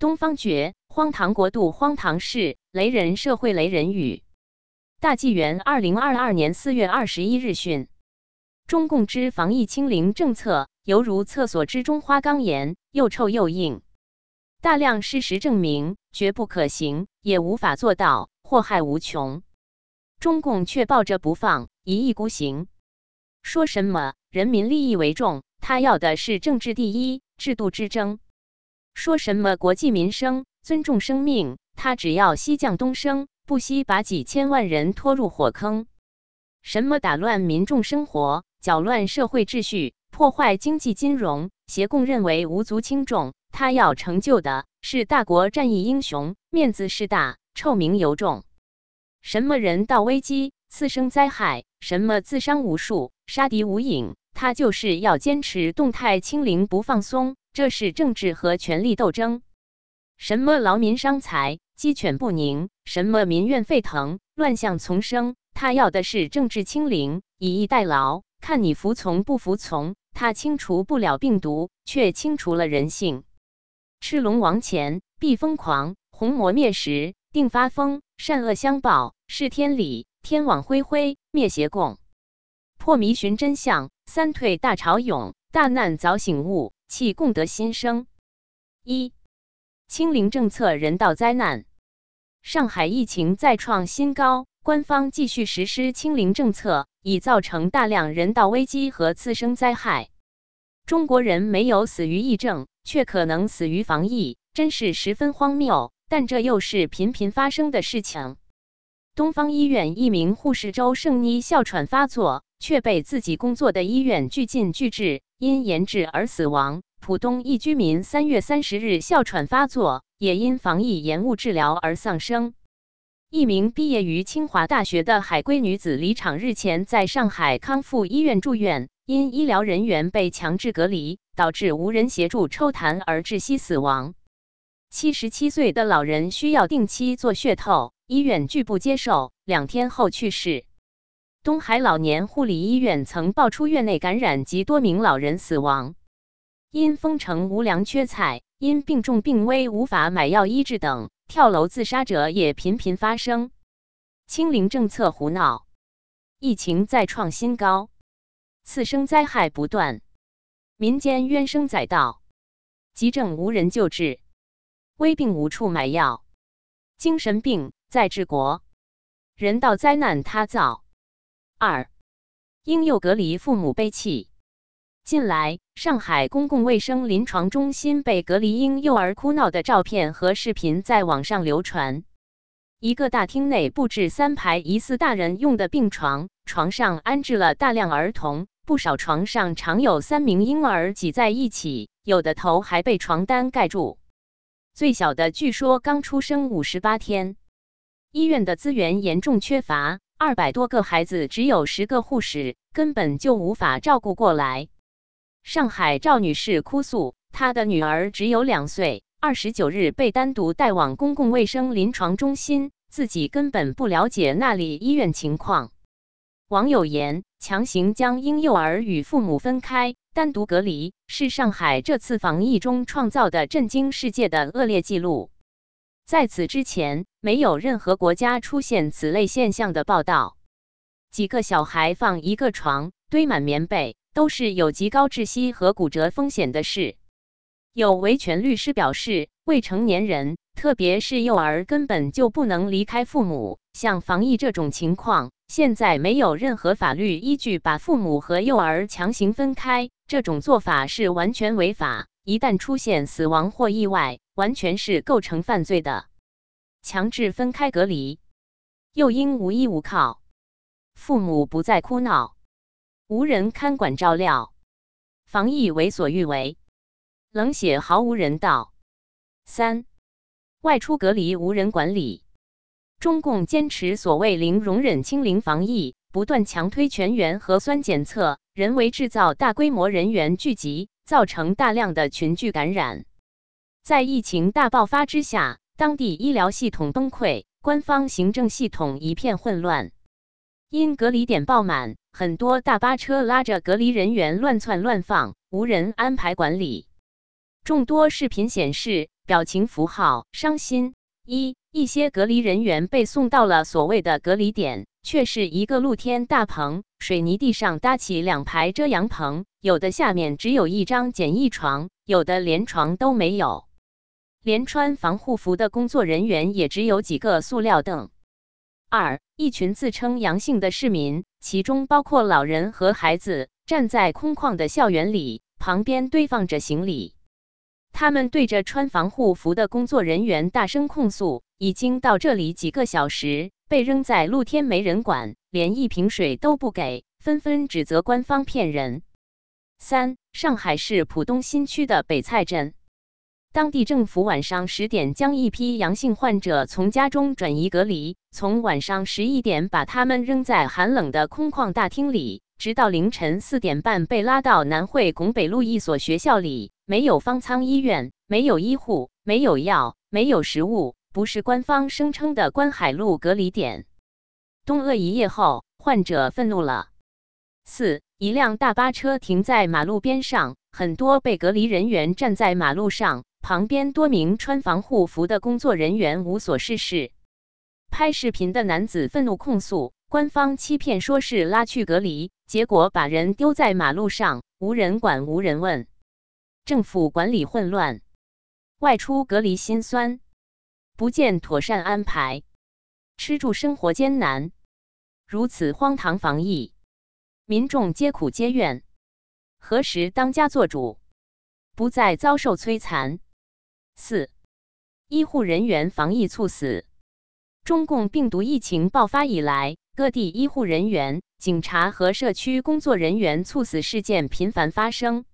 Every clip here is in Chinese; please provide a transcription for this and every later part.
东方觉，荒唐国度，荒唐事，雷人社会，雷人语。大纪元二零二二年四月二十一日讯，中共之防疫清零政策，犹如厕所之中花岗岩，又臭又硬。大量事实证明，绝不可行，也无法做到，祸害无穷。中共却抱着不放，一意孤行，说什么人民利益为重，他要的是政治第一，制度之争。说什么国计民生、尊重生命？他只要西降东升，不惜把几千万人拖入火坑。什么打乱民众生活、搅乱社会秩序、破坏经济金融？协共认为无足轻重。他要成就的是大国战役英雄，面子事大，臭名尤重。什么人道危机、次生灾害？什么自伤无数、杀敌无影？他就是要坚持动态清零不放松。这是政治和权力斗争。什么劳民伤财、鸡犬不宁？什么民怨沸腾、乱象丛生？他要的是政治清零，以逸待劳，看你服从不服从。他清除不了病毒，却清除了人性。赤龙王前必疯狂，红魔灭时定发疯。善恶相报是天理，天网恢恢灭邪共。破迷寻真相，三退大潮涌，大难早醒悟。气共得新生。一、清零政策人道灾难。上海疫情再创新高，官方继续实施清零政策，已造成大量人道危机和次生灾害。中国人没有死于疫症，却可能死于防疫，真是十分荒谬。但这又是频频发生的事情。东方医院一名护士周胜妮哮喘发作，却被自己工作的医院拒进拒治。因延滞而死亡。浦东一居民三月三十日哮喘发作，也因防疫延误治疗而丧生。一名毕业于清华大学的海归女子李厂日前在上海康复医院住院，因医疗人员被强制隔离，导致无人协助抽痰而窒息死亡。七十七岁的老人需要定期做血透，医院拒不接受，两天后去世。东海老年护理医院曾爆出院内感染及多名老人死亡，因封城无粮缺菜，因病重病危无法买药医治等，跳楼自杀者也频频发生。清零政策胡闹，疫情再创新高，次生灾害不断，民间怨声载道，急症无人救治，危病无处买药，精神病在治国，人道灾难他造。二，婴幼隔离父母悲泣。近来，上海公共卫生临床中心被隔离婴幼儿哭闹的照片和视频在网上流传。一个大厅内布置三排疑似大人用的病床，床上安置了大量儿童，不少床上常有三名婴儿挤在一起，有的头还被床单盖住。最小的据说刚出生五十八天。医院的资源严重缺乏。二百多个孩子，只有十个护士，根本就无法照顾过来。上海赵女士哭诉，她的女儿只有两岁，二十九日被单独带往公共卫生临床中心，自己根本不了解那里医院情况。网友言：强行将婴幼儿与父母分开，单独隔离，是上海这次防疫中创造的震惊世界的恶劣记录。在此之前，没有任何国家出现此类现象的报道。几个小孩放一个床，堆满棉被，都是有极高窒息和骨折风险的事。有维权律师表示，未成年人，特别是幼儿，根本就不能离开父母。像防疫这种情况，现在没有任何法律依据把父母和幼儿强行分开，这种做法是完全违法。一旦出现死亡或意外，完全是构成犯罪的。强制分开隔离，又因无依无靠，父母不再哭闹，无人看管照料，防疫为所欲为，冷血毫无人道。三、外出隔离无人管理，中共坚持所谓零容忍清零防疫，不断强推全员核酸检测，人为制造大规模人员聚集。造成大量的群聚感染，在疫情大爆发之下，当地医疗系统崩溃，官方行政系统一片混乱。因隔离点爆满，很多大巴车拉着隔离人员乱窜乱放，无人安排管理。众多视频显示，表情符号：伤心。一一些隔离人员被送到了所谓的隔离点，却是一个露天大棚，水泥地上搭起两排遮阳棚，有的下面只有一张简易床，有的连床都没有，连穿防护服的工作人员也只有几个塑料凳。二一群自称阳性的市民，其中包括老人和孩子，站在空旷的校园里，旁边堆放着行李。他们对着穿防护服的工作人员大声控诉：已经到这里几个小时，被扔在露天没人管，连一瓶水都不给，纷纷指责官方骗人。三、上海市浦东新区的北蔡镇，当地政府晚上十点将一批阳性患者从家中转移隔离，从晚上十一点把他们扔在寒冷的空旷大厅里。直到凌晨四点半被拉到南汇拱北路一所学校里，没有方舱医院，没有医护，没有药，没有食物，不是官方声称的观海路隔离点。东鄂一夜后，患者愤怒了。四，一辆大巴车停在马路边上，很多被隔离人员站在马路上，旁边多名穿防护服的工作人员无所事事。拍视频的男子愤怒控诉。官方欺骗说是拉去隔离，结果把人丢在马路上，无人管无人问，政府管理混乱，外出隔离心酸，不见妥善安排，吃住生活艰难，如此荒唐防疫，民众皆苦皆怨，何时当家作主，不再遭受摧残？四，医护人员防疫猝死，中共病毒疫情爆发以来。各地医护人员、警察和社区工作人员猝死事件频繁发生。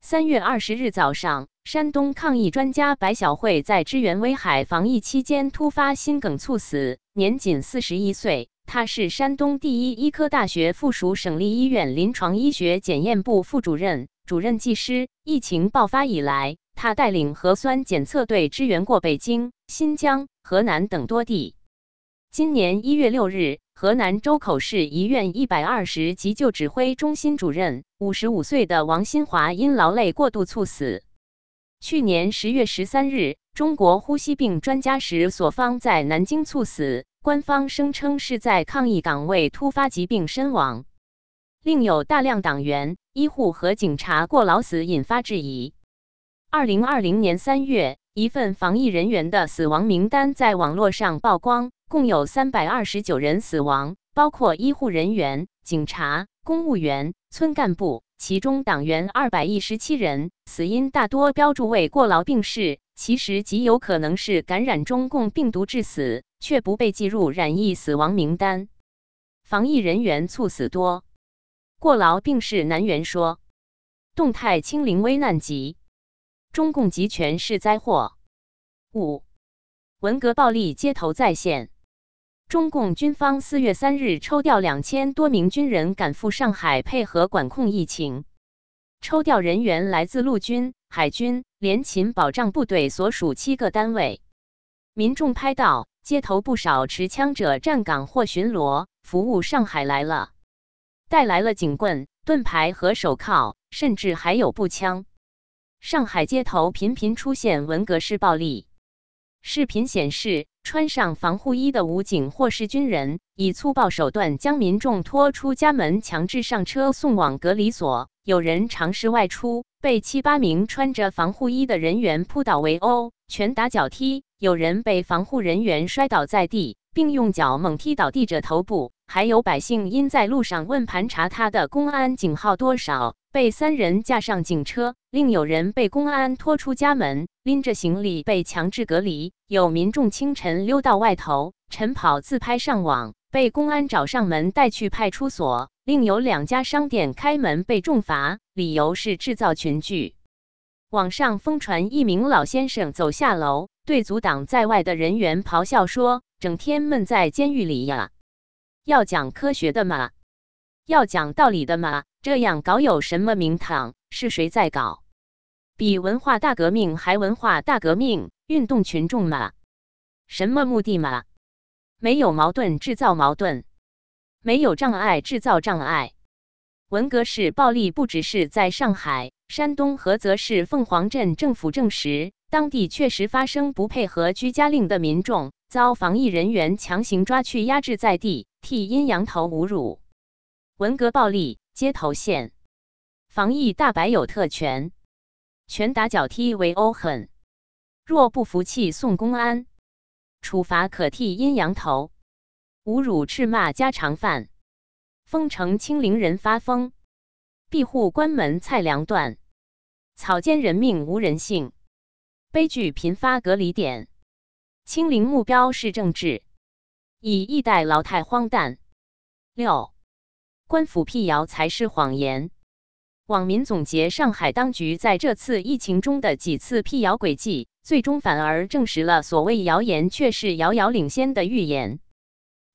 三月二十日早上，山东抗疫专家白晓慧在支援威海防疫期间突发心梗猝死，年仅四十一岁。他是山东第一医科大学附属省立医院临床医学检验部副主任、主任技师。疫情爆发以来，他带领核酸检测队支援过北京、新疆、河南等多地。今年一月六日。河南周口市医院一百二十急救指挥中心主任、五十五岁的王新华因劳累过度猝死。去年十月十三日，中国呼吸病专家石所方在南京猝死，官方声称是在抗疫岗位突发疾病身亡。另有大量党员、医护和警察过劳死，引发质疑。二零二零年三月，一份防疫人员的死亡名单在网络上曝光。共有三百二十九人死亡，包括医护人员、警察、公务员、村干部，其中党员二百一十七人，死因大多标注为过劳病逝，其实极有可能是感染中共病毒致死，却不被计入染疫死亡名单。防疫人员猝死多，过劳病逝难圆说。动态清零危难级，中共集权是灾祸。五，文革暴力街头再现。中共军方四月三日抽调两千多名军人赶赴上海配合管控疫情。抽调人员来自陆军、海军、联勤保障部队所属七个单位。民众拍到街头不少持枪者站岗或巡逻，服务上海来了，带来了警棍、盾牌和手铐，甚至还有步枪。上海街头频频出现文革式暴力。视频显示。穿上防护衣的武警或是军人，以粗暴手段将民众拖出家门，强制上车送往隔离所。有人尝试外出，被七八名穿着防护衣的人员扑倒围殴、拳打脚踢；有人被防护人员摔倒在地，并用脚猛踢倒地者头部。还有百姓因在路上问盘查他的公安警号多少。被三人架上警车，另有人被公安拖出家门，拎着行李被强制隔离。有民众清晨溜到外头晨跑自拍上网，被公安找上门带去派出所。另有两家商店开门被重罚，理由是制造群聚。网上疯传一名老先生走下楼，对阻挡在外的人员咆哮说：“整天闷在监狱里呀，要讲科学的吗？要讲道理的吗？”这样搞有什么名堂？是谁在搞？比文化大革命还文化大革命？运动群众吗？什么目的吗？没有矛盾制造矛盾，没有障碍制造障碍。文革式暴力不只是在上海、山东菏泽市凤凰镇政府证实，当地确实发生不配合居家令的民众遭防疫人员强行抓去压制在地，替阴阳头侮辱，文革暴力，街头现，防疫大白有特权，拳打脚踢为殴狠，若不服气送公安，处罚可替阴阳头，侮辱斥骂家常饭，封城清零人发疯，庇护关门菜粮断。草菅人命无人性，悲剧频发隔离点。清零目标是政治，以一代老太荒诞。六，官府辟谣才是谎言。网民总结上海当局在这次疫情中的几次辟谣轨迹，最终反而证实了所谓谣言却是遥遥领先的预言。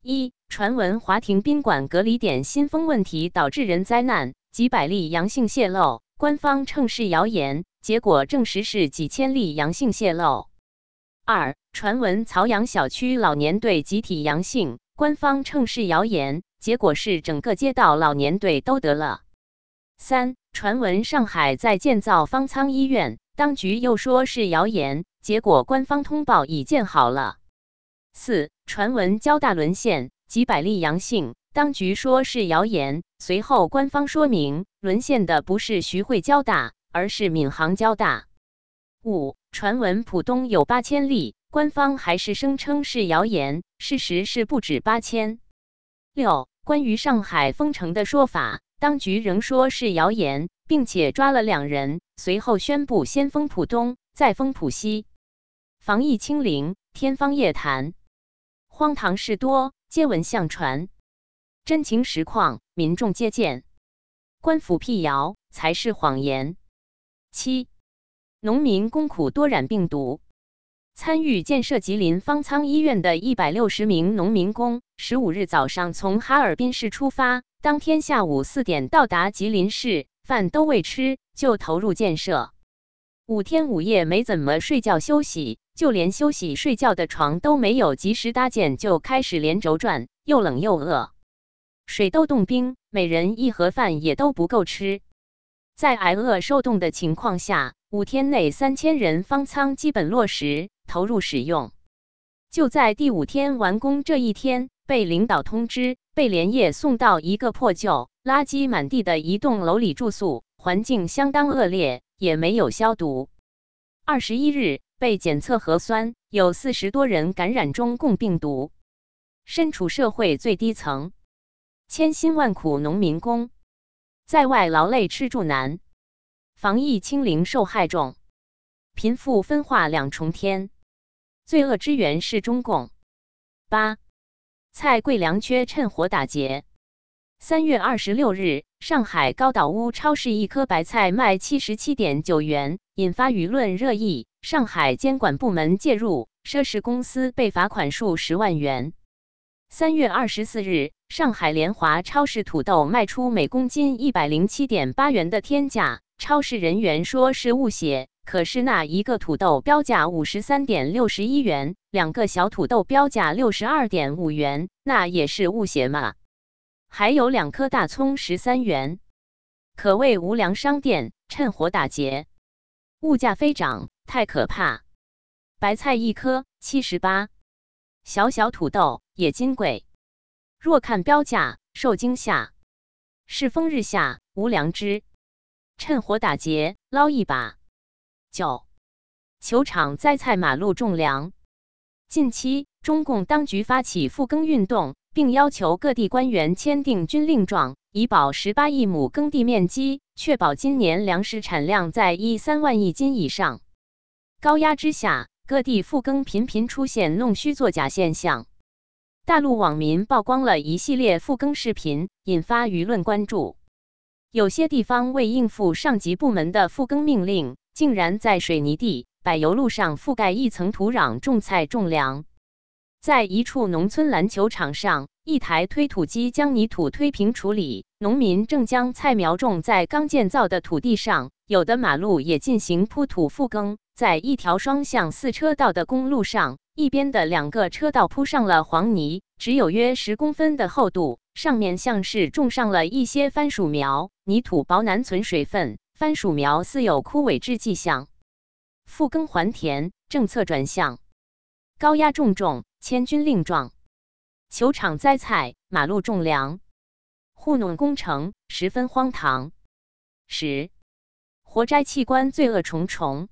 一，传闻华亭宾馆隔离点新风问题导致人灾难，几百例阳性泄露。官方称是谣言，结果证实是几千例阳性泄露。二传闻曹阳小区老年队集体阳性，官方称是谣言，结果是整个街道老年队都得了。三传闻上海在建造方舱医院，当局又说是谣言，结果官方通报已建好了。四传闻交大沦陷，几百例阳性。当局说是谣言，随后官方说明，沦陷的不是徐汇交大，而是闵行交大。五传闻浦东有八千例，官方还是声称是谣言，事实是不止八千。六关于上海封城的说法，当局仍说是谣言，并且抓了两人，随后宣布先封浦东，再封浦西，防疫清零，天方夜谭，荒唐事多，皆闻相传。真情实况，民众皆见。官府辟谣才是谎言。七，农民工苦多染病毒。参与建设吉林方舱医院的一百六十名农民工，十五日早上从哈尔滨市出发，当天下午四点到达吉林市，饭都未吃就投入建设，五天五夜没怎么睡觉休息，就连休息睡觉的床都没有及时搭建，就开始连轴转，又冷又饿。水都冻冰，每人一盒饭也都不够吃。在挨饿受冻的情况下，五天内三千人方舱基本落实投入使用。就在第五天完工这一天，被领导通知，被连夜送到一个破旧、垃圾满地的一栋楼里住宿，环境相当恶劣，也没有消毒。二十一日被检测核酸，有四十多人感染中共病毒，身处社会最低层。千辛万苦，农民工在外劳累吃住难，防疫清零受害重，贫富分化两重天，罪恶之源是中共。八菜贵粮缺，趁火打劫。三月二十六日，上海高岛屋超市一颗白菜卖七十七点九元，引发舆论热议。上海监管部门介入，涉事公司被罚款数十万元。三月二十四日，上海联华超市土豆卖出每公斤一百零七点八元的天价，超市人员说是误写，可是那一个土豆标价五十三点六十一元，两个小土豆标价六十二点五元，那也是误写嘛？还有两颗大葱十三元，可谓无良商店趁火打劫，物价飞涨，太可怕！白菜一颗七十八，小小土豆。也金贵，若看标价，受惊吓。世风日下，无良知，趁火打劫，捞一把。九，球场栽菜，马路种粮。近期，中共当局发起复耕运动，并要求各地官员签订军令状，以保十八亿亩耕地面积，确保今年粮食产量在一三万亿斤以上。高压之下，各地复耕频频出现弄虚作假现象。大陆网民曝光了一系列复耕视频，引发舆论关注。有些地方为应付上级部门的复耕命令，竟然在水泥地、柏油路上覆盖一层土壤种菜种粮。在一处农村篮球场上，一台推土机将泥土推平处理，农民正将菜苗种在刚建造的土地上。有的马路也进行铺土复耕，在一条双向四车道的公路上。一边的两个车道铺上了黄泥，只有约十公分的厚度，上面像是种上了一些番薯苗。泥土薄难存水分，番薯苗似有枯萎之迹象。复耕还田，政策转向，高压重重，千军令状，球场栽菜，马路种粮，糊弄工程，十分荒唐。十活摘器官罪恶重重。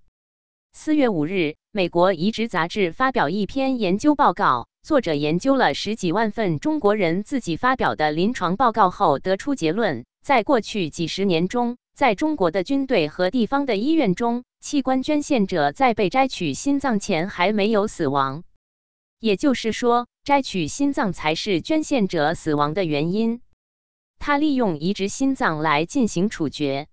四月五日，美国移植杂志发表一篇研究报告，作者研究了十几万份中国人自己发表的临床报告后，得出结论：在过去几十年中，在中国的军队和地方的医院中，器官捐献者在被摘取心脏前还没有死亡。也就是说，摘取心脏才是捐献者死亡的原因。他利用移植心脏来进行处决。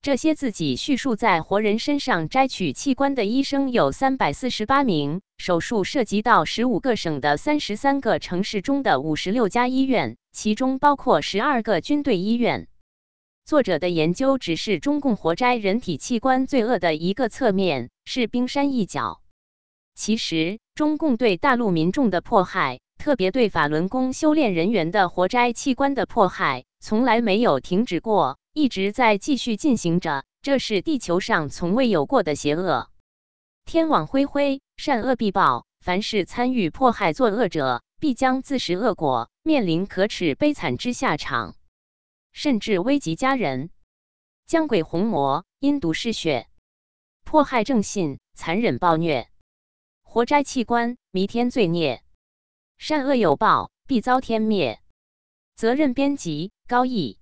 这些自己叙述在活人身上摘取器官的医生有三百四十八名，手术涉及到十五个省的三十三个城市中的五十六家医院，其中包括十二个军队医院。作者的研究只是中共活摘人体器官罪恶的一个侧面，是冰山一角。其实，中共对大陆民众的迫害，特别对法轮功修炼人员的活摘器官的迫害，从来没有停止过。一直在继续进行着，这是地球上从未有过的邪恶。天网恢恢，善恶必报。凡是参与迫害作恶者，必将自食恶果，面临可耻悲惨之下场，甚至危及家人。将鬼红魔，阴毒嗜血，迫害正信，残忍暴虐，活摘器官，弥天罪孽。善恶有报，必遭天灭。责任编辑：高毅。